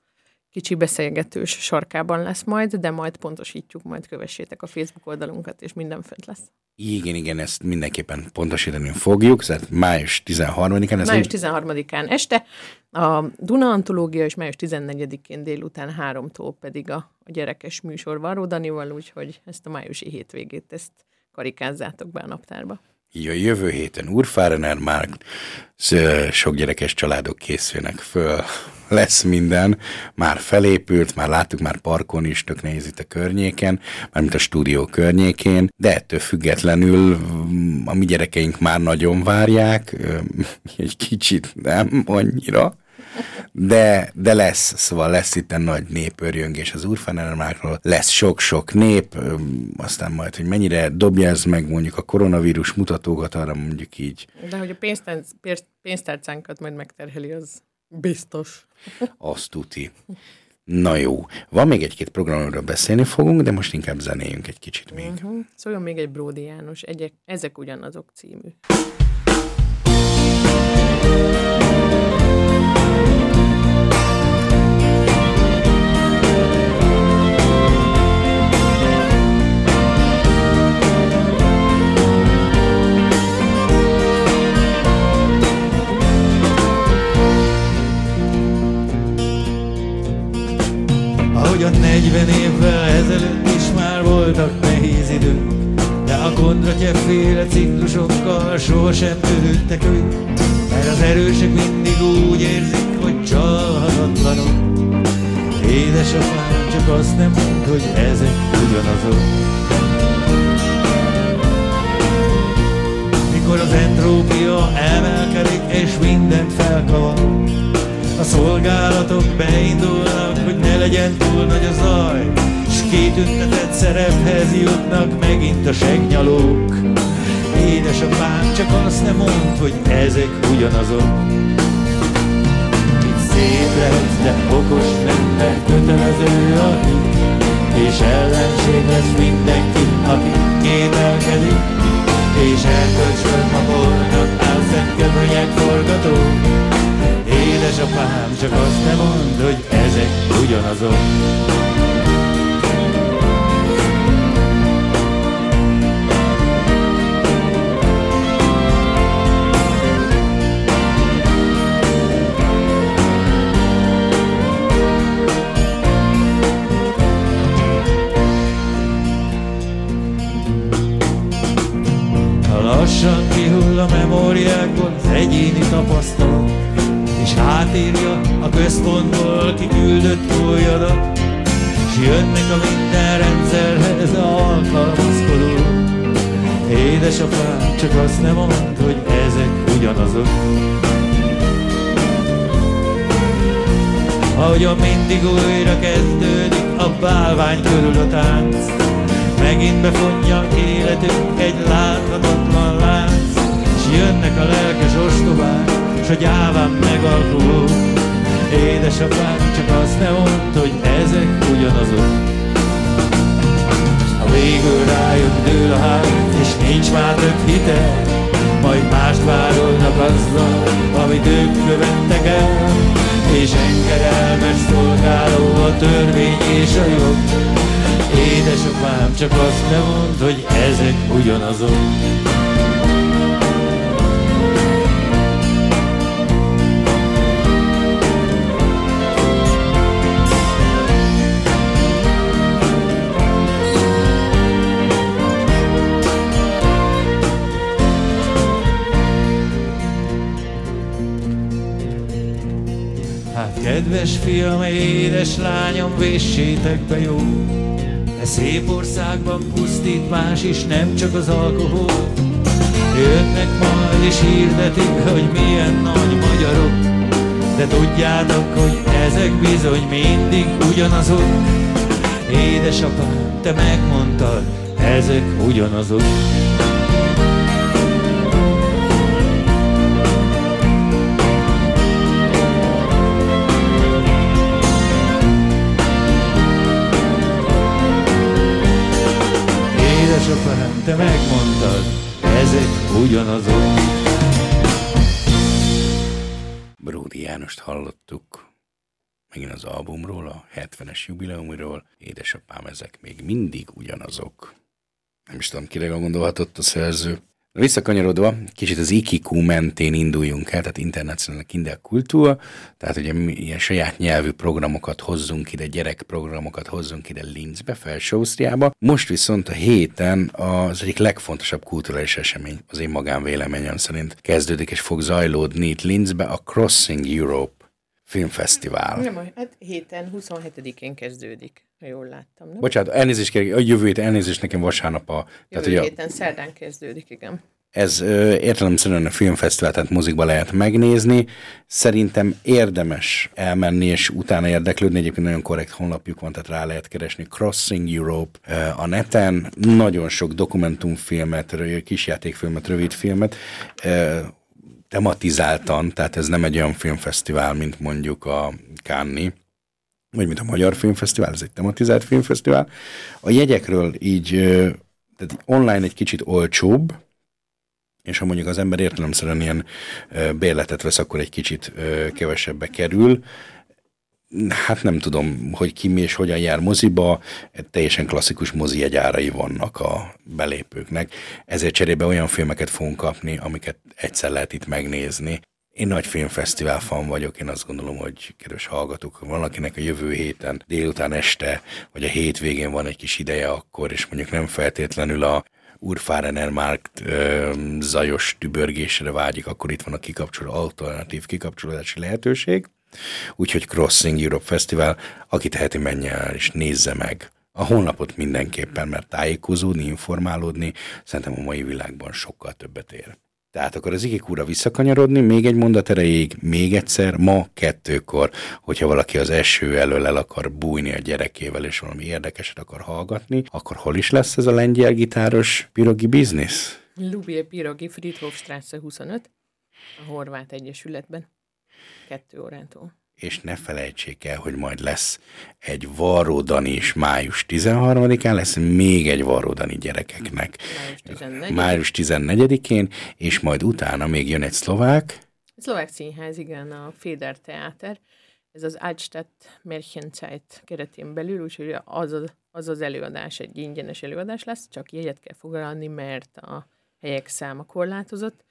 kicsi beszélgetős sarkában lesz majd, de majd pontosítjuk, majd kövessétek a Facebook oldalunkat, és minden fent lesz. Igen, igen, ezt mindenképpen pontosítani fogjuk, tehát május 13-án. Május 13-án este, a Duna Antológia, és május 14-én délután háromtól pedig a, a gyerekes műsor Varó Danival, úgyhogy ezt a májusi hétvégét, ezt karikázzátok be a naptárba. Így a jövő héten Urfárener már sok gyerekes családok készülnek föl, <laughs> lesz minden, már felépült, már láttuk, már parkon is tök nehéz itt a környéken, mármint a stúdió környékén, de ettől függetlenül mm, a mi gyerekeink már nagyon várják, <laughs> egy kicsit nem annyira, de, de lesz, szóval lesz itt egy nagy népörjöngés az Urfanermákról, lesz sok-sok nép, aztán majd, hogy mennyire dobja ez meg mondjuk a koronavírus mutatókat, arra mondjuk így. De hogy a pénztár, pénztárcánkat majd megterheli, az biztos. Azt tuti. Na jó, van még egy-két programról beszélni fogunk, de most inkább zenéljünk egy kicsit még. Uh-huh. Szóljon még egy Bródi János, egyek, ezek ugyanazok című. Ahogyan 40 évvel ezelőtt is már voltak nehéz idők. De a féle ciklusokkal sohasem törődtek ők Mert az erősek mindig úgy érzik, hogy csalhatatlanok. Édesapám csak azt nem mond, hogy ezek ugyanazok. Mikor az entrópia emelkedik és mindent felkavar a szolgálatok beindulnak, hogy ne legyen túl nagy a zaj, S kitüntetett szerephez jutnak megint a segnyalók. Édesapám csak azt nem mond, hogy ezek ugyanazok. Itt szép lehetsz, de okos nem, mert kötelező a hit, És ellenség lesz mindenki, aki kételkedik, ezen köpönyek forgató. Édesapám, csak azt ne mondd, hogy ezek ugyanazok. Központból kiküldött újadat, s jönnek a minden rendszerhez alkalmazkodó. Édesapám csak azt nem mond, hogy ezek ugyanazok. Ahogyan mindig újra kezdődik a bálvány körül a tánc, Megint befonja életünk egy láthatatlan lánc, S jönnek a lelkes ostobák, s a gyáván megalkuló. Édesapám csak azt ne mondd, hogy ezek ugyanazok. Ha végül rájön dől a ház, és nincs már több hitel, majd mást vádolnak azzal, amit ők követtek el, és engedelmes szolgáló a törvény és a jog. Édesapám, csak azt nem mondd, hogy ezek ugyanazok. Kedves fiam, édes lányom, véssétek be jó, E szép országban pusztít más is, nem csak az alkohol. Jönnek majd és hirdetik, hogy milyen nagy magyarok, de tudjátok, hogy ezek bizony mindig ugyanazok. Édesapám, te megmondtad, ezek ugyanazok. Ugyanazok. Bródi Jánost hallottuk, megint az albumról, a 70-es jubileumról. Édesapám, ezek még mindig ugyanazok. Nem is tudom, kire gondolhatott a szerző. Visszakanyarodva, kicsit az IKIKU mentén induljunk el, tehát International Kinderkultur, tehát ugye mi ilyen saját nyelvű programokat hozzunk ide, gyerekprogramokat hozzunk ide Linzbe, Felső-Ausztriába. Most viszont a héten az egyik legfontosabb kulturális esemény, az én magánvéleményem szerint kezdődik és fog zajlódni itt Linzbe, a Crossing Europe filmfesztivál. Nem, hát héten 27-én kezdődik, ha jól láttam. Nem? Bocsánat, elnézést kérek, a jövő hét elnézést nekem vasárnap a... Jövő a- héten szerdán kezdődik, igen. Ez ö, értelemszerűen a filmfesztivál, tehát mozikba lehet megnézni. Szerintem érdemes elmenni, és utána érdeklődni. Egyébként nagyon korrekt honlapjuk van, tehát rá lehet keresni. Crossing Europe a neten. Nagyon sok dokumentumfilmet, kisjátékfilmet, rövidfilmet tematizáltan, tehát ez nem egy olyan filmfesztivál, mint mondjuk a Cannes vagy mint a Magyar Filmfesztivál, ez egy tematizált filmfesztivál. A jegyekről így, tehát online egy kicsit olcsóbb, és ha mondjuk az ember értelemszerűen ilyen bérletet vesz, akkor egy kicsit kevesebbe kerül. Hát nem tudom, hogy ki mi és hogyan jár moziba, teljesen klasszikus mozi jegyárai vannak a belépőknek, ezért cserébe olyan filmeket fogunk kapni, amiket egyszer lehet itt megnézni. Én nagy filmfesztivál fan vagyok, én azt gondolom, hogy kedves hallgatók, ha valakinek a jövő héten, délután este, vagy a hétvégén van egy kis ideje akkor, és mondjuk nem feltétlenül a Urfárener Markt ö, zajos tübörgésre vágyik, akkor itt van a kikapcsoló, alternatív kikapcsolódási lehetőség. Úgyhogy Crossing Europe Festival, aki teheti, menjen el és nézze meg. A honlapot mindenképpen, mert tájékozódni, informálódni szerintem a mai világban sokkal többet ér. Tehát akkor az igikúra visszakanyarodni, még egy mondat erejéig, még egyszer, ma kettőkor, hogyha valaki az eső elől el akar bújni a gyerekével, és valami érdekeset akar hallgatni, akkor hol is lesz ez a lengyel gitáros pirogi biznisz? Lubie Pirogi, Friedhofstrasse 25, a Horvát Egyesületben, kettő órától. És ne felejtsék el, hogy majd lesz egy varródani is május 13-án, lesz még egy varródani gyerekeknek Május 14. május 14-én, és majd utána még jön egy szlovák, Szlovák Színház, igen, a Féder Teáter. ez az Altstadt Märchenzeit keretén belül, úgyhogy az az, az az előadás egy ingyenes előadás lesz, csak jegyet kell foglalni, mert a helyek száma korlátozott,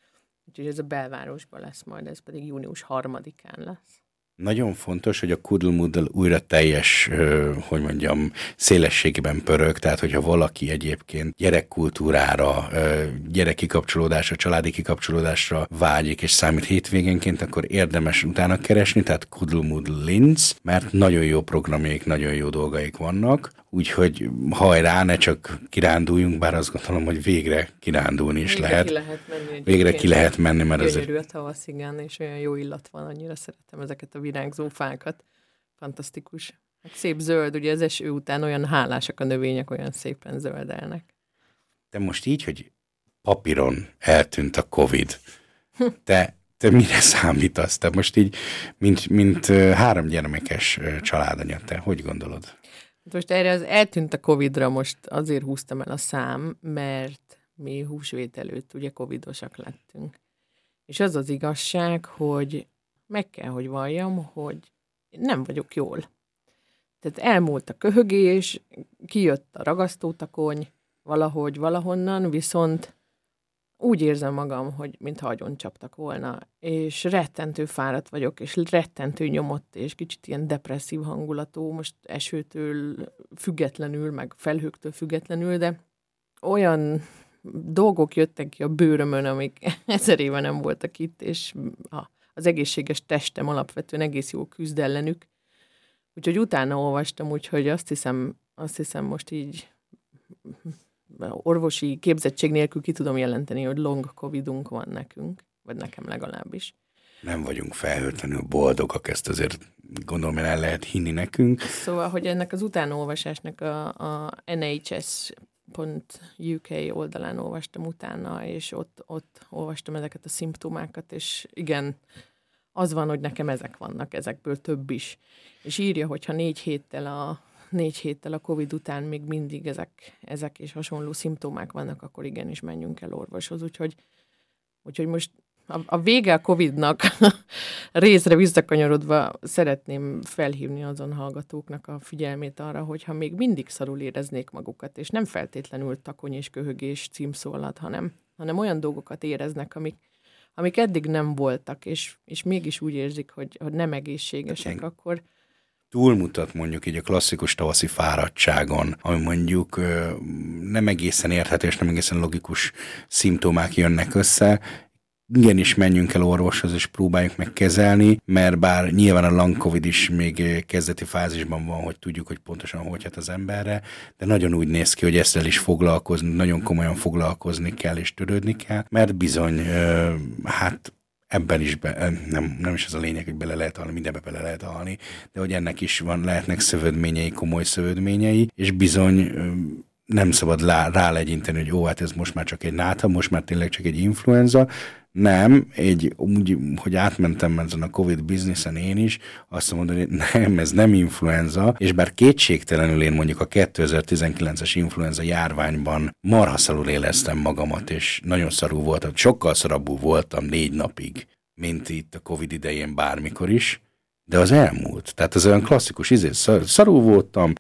úgyhogy ez a belvárosban lesz majd, ez pedig június harmadikán lesz. Nagyon fontos, hogy a Kudl újra teljes, hogy mondjam, szélességében pörög, tehát hogyha valaki egyébként gyerekkultúrára, gyereki kapcsolódásra, családi kikapcsolódásra vágyik és számít hétvégénként, akkor érdemes utána keresni, tehát Kudl Linz, mert nagyon jó programjaik, nagyon jó dolgaik vannak, úgyhogy hajrá, ne csak kiránduljunk, bár azt gondolom, hogy végre kirándulni is végre lehet. Ki lehet menni végre ki lehet menni, mert azért... azért... a tavasz, igen, és olyan jó illat van, annyira szeretem ezeket a virágzó fákat. Fantasztikus. Hát szép zöld, ugye az eső után olyan hálásak a növények, olyan szépen zöldelnek. De most így, hogy papíron eltűnt a Covid, te, te mire számítasz? Te most így, mint, mint három gyermekes családanya, te hogy gondolod? Hát most erre az eltűnt a Covidra, most azért húztam el a szám, mert mi húsvét előtt ugye covidosak lettünk. És az az igazság, hogy meg kell, hogy valljam, hogy nem vagyok jól. Tehát elmúlt a köhögés, kijött a ragasztótakony, valahogy, valahonnan, viszont úgy érzem magam, hogy mintha agyon csaptak volna, és rettentő fáradt vagyok, és rettentő nyomott, és kicsit ilyen depresszív hangulatú, most esőtől függetlenül, meg felhőktől függetlenül, de olyan dolgok jöttek ki a bőrömön, amik <laughs> ezer éve nem voltak itt, és az egészséges testem alapvetően egész jól küzd ellenük. Úgyhogy utána olvastam, úgyhogy azt hiszem, azt hiszem most így orvosi képzettség nélkül ki tudom jelenteni, hogy long covidunk van nekünk, vagy nekem legalábbis. Nem vagyunk felhőtlenül boldogak, ezt azért gondolom, hogy el lehet hinni nekünk. Szóval, hogy ennek az utánolvasásnak a, a NHS UK oldalán olvastam utána, és ott, ott olvastam ezeket a szimptomákat, és igen, az van, hogy nekem ezek vannak, ezekből több is. És írja, hogyha négy héttel a, négy héttel a Covid után még mindig ezek, ezek és hasonló szimptomák vannak, akkor igenis menjünk el orvoshoz. Úgyhogy, úgyhogy most a, a vége a Covid-nak <laughs> részre visszakanyarodva szeretném felhívni azon hallgatóknak a figyelmét arra, hogy ha még mindig szarul éreznék magukat, és nem feltétlenül takony és köhögés címszó alatt, hanem, hanem olyan dolgokat éreznek, amik, amik eddig nem voltak, és, és mégis úgy érzik, hogy, hogy nem egészségesek, akkor, túlmutat mondjuk így a klasszikus tavaszi fáradtságon, ami mondjuk nem egészen érthető és nem egészen logikus szimptomák jönnek össze, igenis menjünk el orvoshoz, és próbáljuk meg kezelni, mert bár nyilván a long covid is még kezdeti fázisban van, hogy tudjuk, hogy pontosan hogy hat az emberre, de nagyon úgy néz ki, hogy ezzel is foglalkozni, nagyon komolyan foglalkozni kell és törődni kell, mert bizony, hát ebben is, be, nem, nem is az a lényeg, hogy bele lehet halni, mindenbe bele lehet halni, de hogy ennek is van, lehetnek szövődményei, komoly szövődményei, és bizony nem szabad rá, rálegyinteni, hogy ó, hát ez most már csak egy náta, most már tényleg csak egy influenza, nem, egy, úgy, hogy átmentem ezen a Covid bizniszen én is, azt mondom, hogy nem, ez nem influenza, és bár kétségtelenül én mondjuk a 2019-es influenza járványban marhaszalul éreztem magamat, és nagyon szarú voltam, sokkal szarabbul voltam négy napig, mint itt a Covid idején bármikor is, de az elmúlt. Tehát az olyan klasszikus izé, szarú voltam,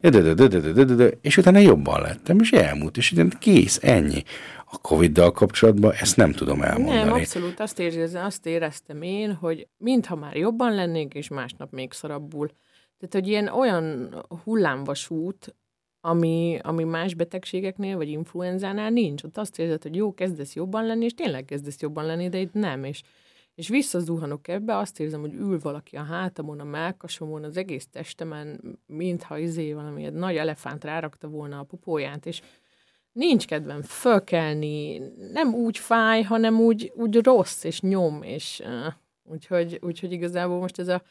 és utána jobban lettem, és elmúlt, és kész, ennyi a Covid-dal kapcsolatban ezt nem tudom elmondani. Nem, abszolút azt, érzem, azt éreztem én, hogy mintha már jobban lennék, és másnap még szarabbul. Tehát, hogy ilyen olyan hullámvasút, ami, ami más betegségeknél, vagy influenzánál nincs. Ott azt érzed, hogy jó, kezdesz jobban lenni, és tényleg kezdesz jobban lenni, de itt nem. És, és visszazuhanok ebbe, azt érzem, hogy ül valaki a hátamon, a melkasomon, az egész testemen, mintha izé valami egy nagy elefánt rárakta volna a popóját, és nincs kedvem fölkelni, nem úgy fáj, hanem úgy, úgy rossz, és nyom, és uh, úgyhogy, úgyhogy igazából most ez a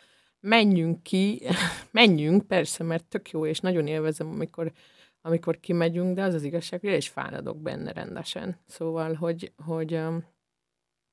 menjünk ki, <laughs> menjünk, persze, mert tök jó, és nagyon élvezem, amikor, amikor kimegyünk, de az az igazság, hogy is fáradok benne rendesen. Szóval, hogy, hogy um,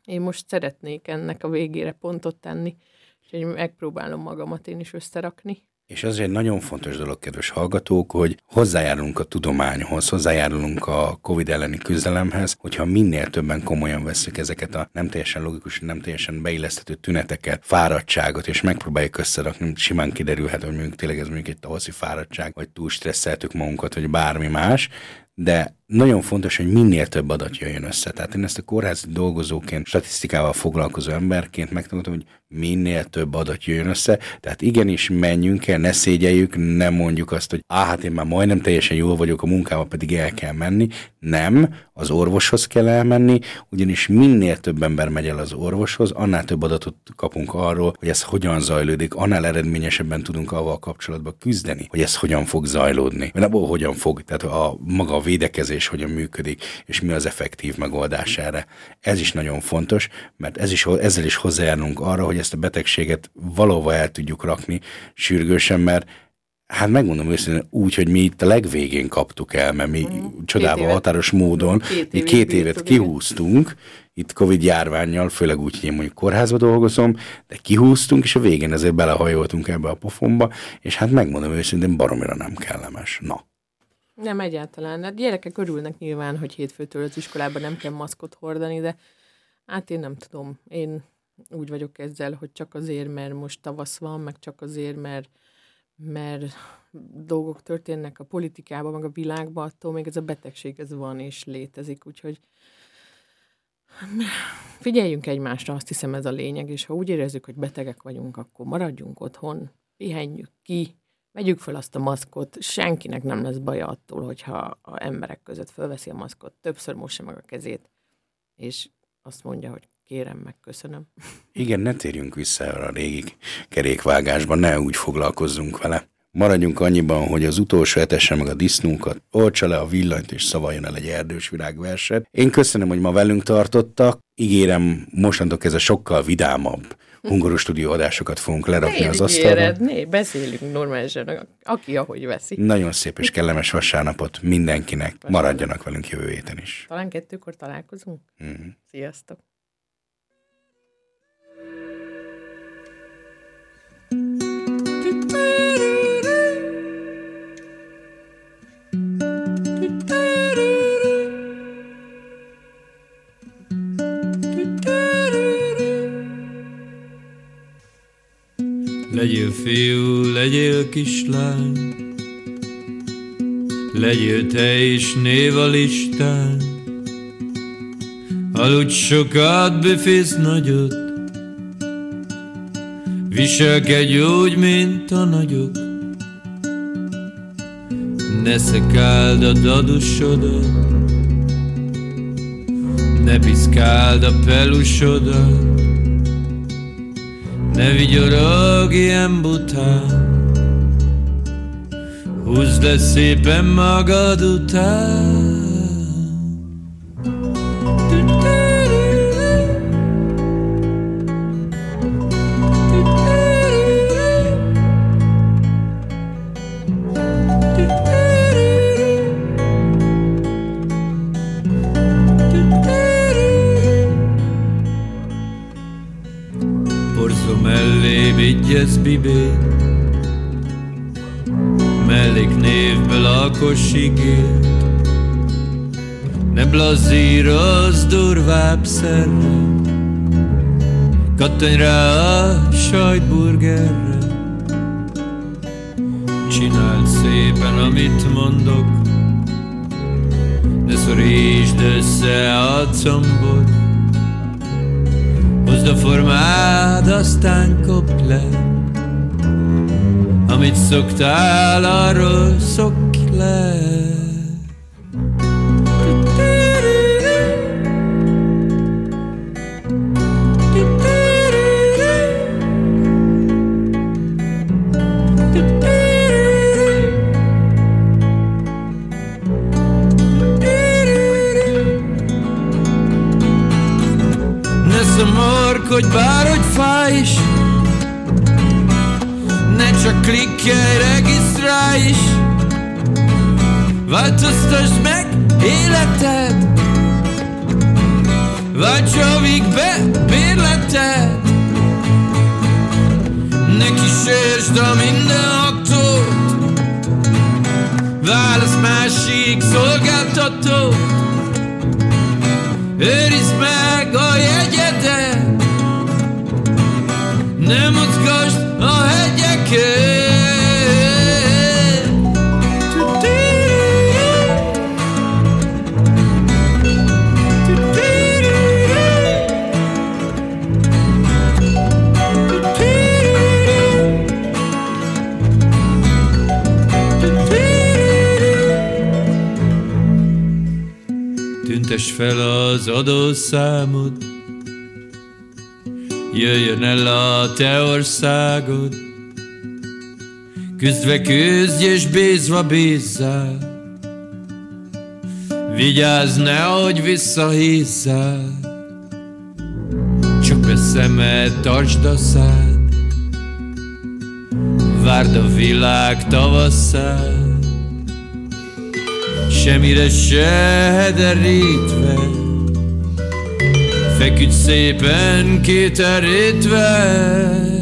én most szeretnék ennek a végére pontot tenni, úgyhogy megpróbálom magamat én is összerakni, És az egy nagyon fontos dolog, kedves hallgatók, hogy hozzájárulunk a tudományhoz, hozzájárulunk a COVID elleni küzdelemhez, hogyha minél többen komolyan veszük ezeket a nem teljesen logikus, nem teljesen beilleszthető tüneteket, fáradtságot, és megpróbáljuk összerakni, simán kiderülhet, hogy mondjuk tényleg ez mondjuk egy tavaszi fáradtság, vagy túl stresszeltük magunkat, vagy bármi más, de nagyon fontos, hogy minél több adat jöjjön össze. Tehát én ezt a kórházi dolgozóként, statisztikával foglalkozó emberként megtanultam, hogy minél több adat jöjjön össze. Tehát igenis menjünk el, ne szégyeljük, nem mondjuk azt, hogy á, hát én már majdnem teljesen jól vagyok, a munkába pedig el kell menni. Nem, az orvoshoz kell elmenni, ugyanis minél több ember megy el az orvoshoz, annál több adatot kapunk arról, hogy ez hogyan zajlódik, annál eredményesebben tudunk avval kapcsolatban küzdeni, hogy ez hogyan fog zajlódni, vagy abból hogyan fog, tehát a maga a védekezés hogyan működik, és mi az effektív megoldás erre. Ez is nagyon fontos, mert ez is, ezzel is hozzájárulunk arra, hogy ezt a betegséget valóban el tudjuk rakni sürgősen, mert Hát megmondom őszintén úgy, hogy mi itt a legvégén kaptuk el, mert mi mm. csodával határos módon két, mi két évet kihúztunk, itt Covid járványjal, főleg úgy, hogy én mondjuk kórházba dolgozom, de kihúztunk, és a végén ezért belehajoltunk ebbe a pofomba, és hát megmondom őszintén, baromira nem kellemes. Na. Nem egyáltalán. A gyerekek örülnek nyilván, hogy hétfőtől az iskolában nem kell maszkot hordani, de hát én nem tudom. Én úgy vagyok ezzel, hogy csak azért, mert most tavasz van, meg csak azért, mert, mert dolgok történnek a politikában, meg a világban, attól még ez a betegség ez van és létezik, úgyhogy figyeljünk egymásra, azt hiszem ez a lényeg, és ha úgy érezzük, hogy betegek vagyunk, akkor maradjunk otthon, pihenjük ki, vegyük fel azt a maszkot, senkinek nem lesz baja attól, hogyha a emberek között fölveszi a maszkot, többször mossa meg a kezét, és azt mondja, hogy kérem meg, köszönöm. <laughs> Igen, ne térjünk vissza a régi kerékvágásban, ne úgy foglalkozzunk vele. Maradjunk annyiban, hogy az utolsó etesse meg a disznókat, oltsa le a villanyt és szavaljon el egy erdős virágverset. Én köszönöm, hogy ma velünk tartottak. Ígérem, mostantól a sokkal vidámabb hungaros stúdió adásokat fogunk lerakni ne az asztalra. Ne, beszélünk normálisan, aki ahogy veszi. Nagyon szép és kellemes vasárnapot mindenkinek. Vasárnap. Maradjanak velünk jövő héten is. Talán kettőkor találkozunk. Mm-hmm. Sziasztok! Legyél fiú, legyél kislány, Legyél te is név a listán, Aludj sokat, befész nagyot, Viselkedj úgy, mint a nagyok, Ne szekáld a dadusodat, Ne piszkáld a pelusodat, ne vigyorog ilyen bután Húzd le szépen magad után vigyez bibé Melléknévből alkos igét. Ne blazírozz durvább szerre Kattanj rá a sajtburgerre. Csináld szépen, amit mondok. Ne szorítsd össze a combot. Hozd a formád, aztán kopj le Amit szoktál, arról szokj le. Hogy bárhogy fáj is Ne csak klikkelj, regisztrálj is. Változtasd meg életed. Váltsavíg be bérleted. Ne kísérsd a minden válasz másik szolgáltató Őrizd meg a jegyedet. Nem mozgasd a hegyeket Tüntes fel az adószámod Jöjjön el a te országod. Küzdve küzdj és bízva bízzál. Vigyázz, nehogy visszahízzál. Csak a szemed, tartsd a szád. Várd a világ tavasszát. Semmire se derítve Feküdj szépen kéterítve mint